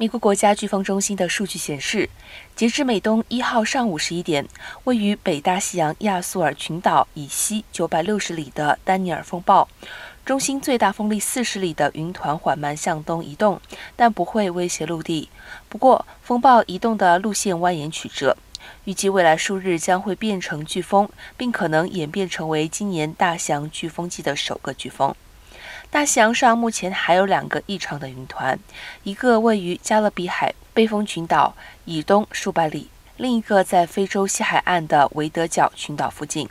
美国国家飓风中心的数据显示，截至美东一号上午十一点，位于北大西洋亚速尔群岛以西九百六十里的丹尼尔风暴，中心最大风力四十里的云团缓慢向东移动，但不会威胁陆地。不过，风暴移动的路线蜿蜒曲折，预计未来数日将会变成飓风，并可能演变成为今年大西洋飓风季的首个飓风。大西洋上目前还有两个异常的云团，一个位于加勒比海背风群岛以东数百里，另一个在非洲西海岸的维德角群岛附近。